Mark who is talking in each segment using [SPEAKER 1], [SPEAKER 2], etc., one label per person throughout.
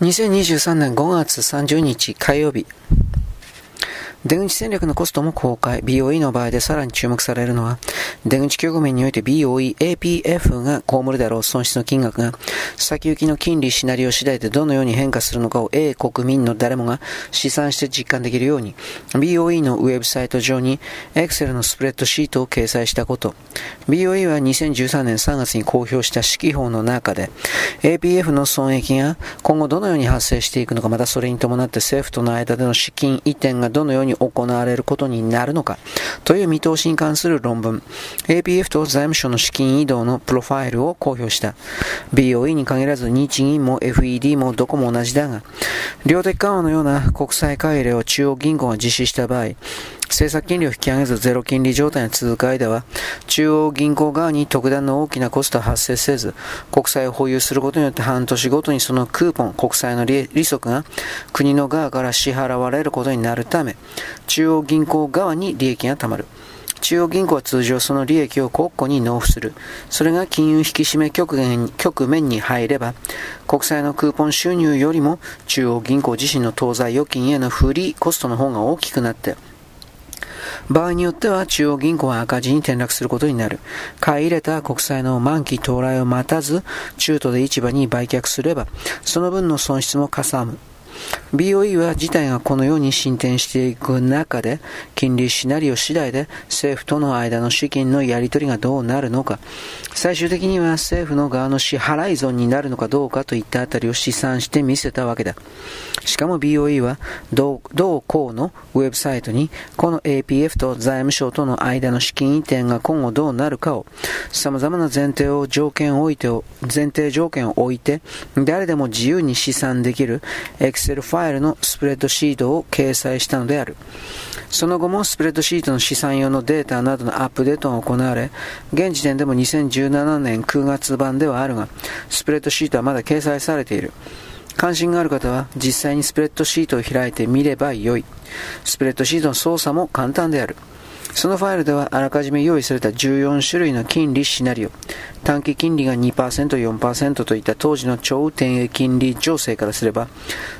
[SPEAKER 1] 2023年5月30日火曜日出口戦略のコストも公開。BOE の場合でさらに注目されるのは、出口局面において BOE、APF が被るだろう損失の金額が、先行きの金利シナリオ次第でどのように変化するのかを A 国民の誰もが試算して実感できるように、BOE のウェブサイト上に Excel のスプレッドシートを掲載したこと。BOE は2013年3月に公表した指揮法の中で、APF の損益が今後どのように発生していくのか、またそれに伴って政府との間での資金移転がどのようにに行われることになるのか。という見通しに関する論文。APF と財務省の資金移動のプロファイルを公表した。BOE に限らず日銀も FED もどこも同じだが量的緩和のような国際会例を中央銀行が実施した場合政策金利を引き上げずゼロ金利状態が続く間は、中央銀行側に特段の大きなコストは発生せず、国債を保有することによって半年ごとにそのクーポン、国債の利息が国の側から支払われることになるため、中央銀行側に利益が貯まる。中央銀行は通常その利益を国庫に納付する。それが金融引き締め局面局面に入れば、国債のクーポン収入よりも中央銀行自身の当座預金への不利コストの方が大きくなって、場合によっては中央銀行は赤字に転落することになる。買い入れた国債の満期到来を待たず、中途で市場に売却すれば、その分の損失もかさむ。BOE は事態がこのように進展していく中で、金利シナリオ次第で政府との間の資金のやり取りがどうなるのか、最終的には政府の側の支払い損になるのかどうかといったあたりを試算してみせたわけだ。しかも BOE は同校のウェブサイトにこの APF と財務省との間の資金移転が今後どうなるかを様々な前提を条件を置いて前提条件を置いて誰でも自由に試算できる Excel ファイルのスプレッドシートを掲載したのである。その後もスプレッドシートの試算用のデータなどのアップデートが行われ、現時点でも2017年9月版ではあるが、スプレッドシートはまだ掲載されている。関心がある方は実際にスプレッドシートを開いてみればよい。スプレッドシートの操作も簡単である。そのファイルではあらかじめ用意された14種類の金利シナリオ、短期金利が2%、4%といった当時の超低金利情勢からすれば、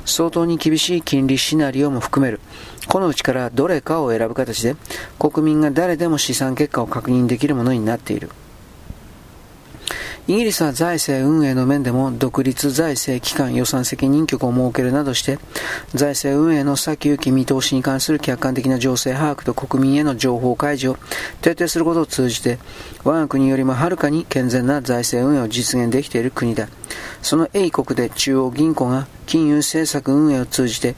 [SPEAKER 1] 相当に厳しい金利シナリオも含める。このうちからどれかを選ぶ形で、国民が誰でも資産結果を確認できるものになっている。イギリスは財政運営の面でも独立財政機関予算責任局を設けるなどして財政運営の先行き見通しに関する客観的な情勢把握と国民への情報開示を徹底することを通じて我が国よりもはるかに健全な財政運営を実現できている国だ。その英国で中央銀行が金融政策運営を通じて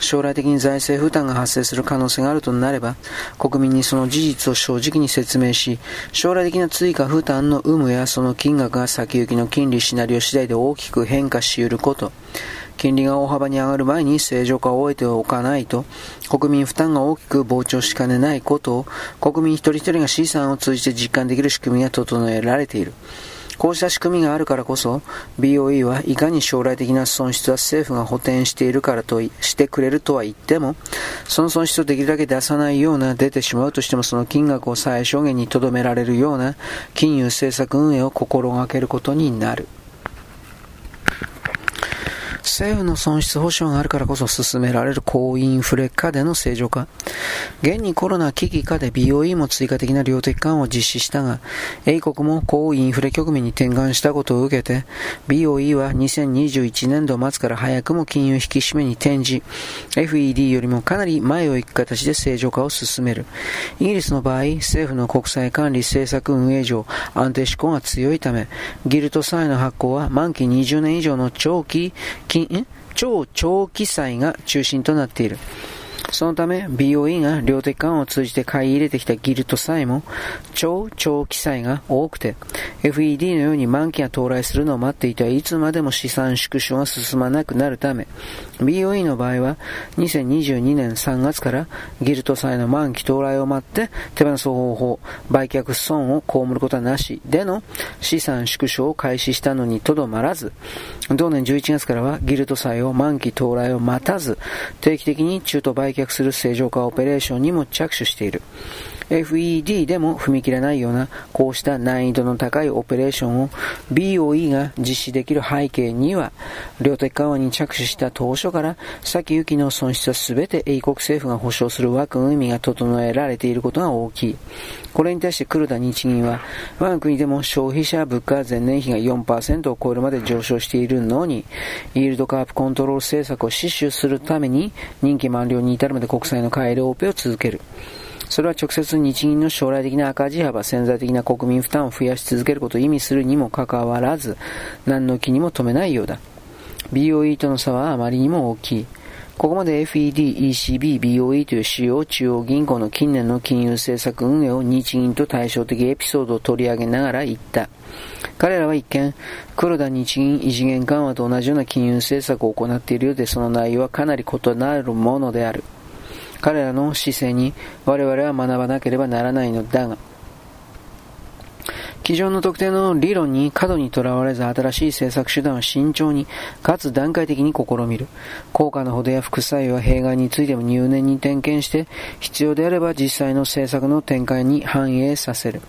[SPEAKER 1] 将来的に財政負担が発生する可能性があるとなれば国民にその事実を正直に説明し将来的な追加負担の有無やその金額が先行きの金利シナリオ次第で大きく変化し得ること金利が大幅に上がる前に正常化を終えておかないと国民負担が大きく膨張しかねないことを国民一人一人が資産を通じて実感できる仕組みが整えられている。こうした仕組みがあるからこそ、BOE はいかに将来的な損失は政府が補填しているからとしてくれるとは言っても、その損失をできるだけ出さないような、出てしまうとしてもその金額を最小限にとどめられるような金融政策運営を心がけることになる。政府の損失保障があるからこそ進められる高インフレ下での正常化。現にコロナ危機下で BOE も追加的な量的緩和を実施したが、英国も高インフレ局面に転換したことを受けて、BOE は2021年度末から早くも金融引き締めに転じ、FED よりもかなり前を行く形で正常化を進める。イギリスの場合、政府の国際管理政策運営上、安定志向が強いため、ギルト債の発行は満期20年以上の長期金、超長期債が中心となっている。そのため BOE が量的緩和を通じて買い入れてきたギルトさえも超長期債が多くて FED のように満期が到来するのを待っていてはいつまでも資産縮小が進まなくなるため BOE の場合は2022年3月からギルト債の満期到来を待って手放す方法売却損を被ることはなしでの資産縮小を開始したのにとどまらず同年11月からはギルト債を満期到来を待たず定期的に中途売却する正常化オペレーションにも着手している。FED でも踏み切らないようなこうした難易度の高いオペレーションを BOE が実施できる背景には量的緩和に着手した当初から先行きの損失は全て英国政府が保証する枠組みが整えられていることが大きい。これに対して黒田日銀は我が国でも消費者物価前年比が4%を超えるまで上昇しているのにイールドカープコントロール政策を死守するために任期満了に至るまで国債の改良オペを続ける。それは直接日銀の将来的な赤字幅、潜在的な国民負担を増やし続けることを意味するにもかかわらず、何の気にも止めないようだ。BOE との差はあまりにも大きい。ここまで FED、ECB、BOE という主要中央銀行の近年の金融政策運営を日銀と対照的エピソードを取り上げながら言った。彼らは一見、黒田日銀異次元緩和と同じような金融政策を行っているようで、その内容はかなり異なるものである。彼らの姿勢に我々は学ばなければならないのだが、机上の特定の理論に過度にとらわれず新しい政策手段を慎重にかつ段階的に試みる。効果のほどや副作用や弊害についても入念に点検して必要であれば実際の政策の展開に反映させる。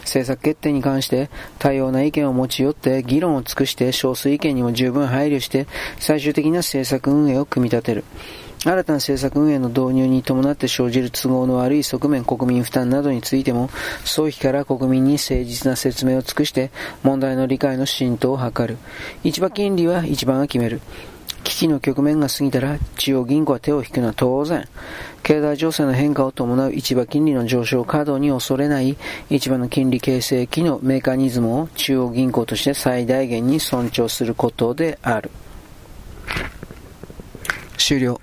[SPEAKER 1] 政策決定に関して多様な意見を持ち寄って議論を尽くして少数意見にも十分配慮して最終的な政策運営を組み立てる。新たな政策運営の導入に伴って生じる都合の悪い側面、国民負担などについても、早期から国民に誠実な説明を尽くして、問題の理解の浸透を図る。市場金利は一番が決める。危機の局面が過ぎたら、中央銀行は手を引くのは当然。経済情勢の変化を伴う市場金利の上昇過度に恐れない市場の金利形成機のメカニズムを中央銀行として最大限に尊重することである。終了。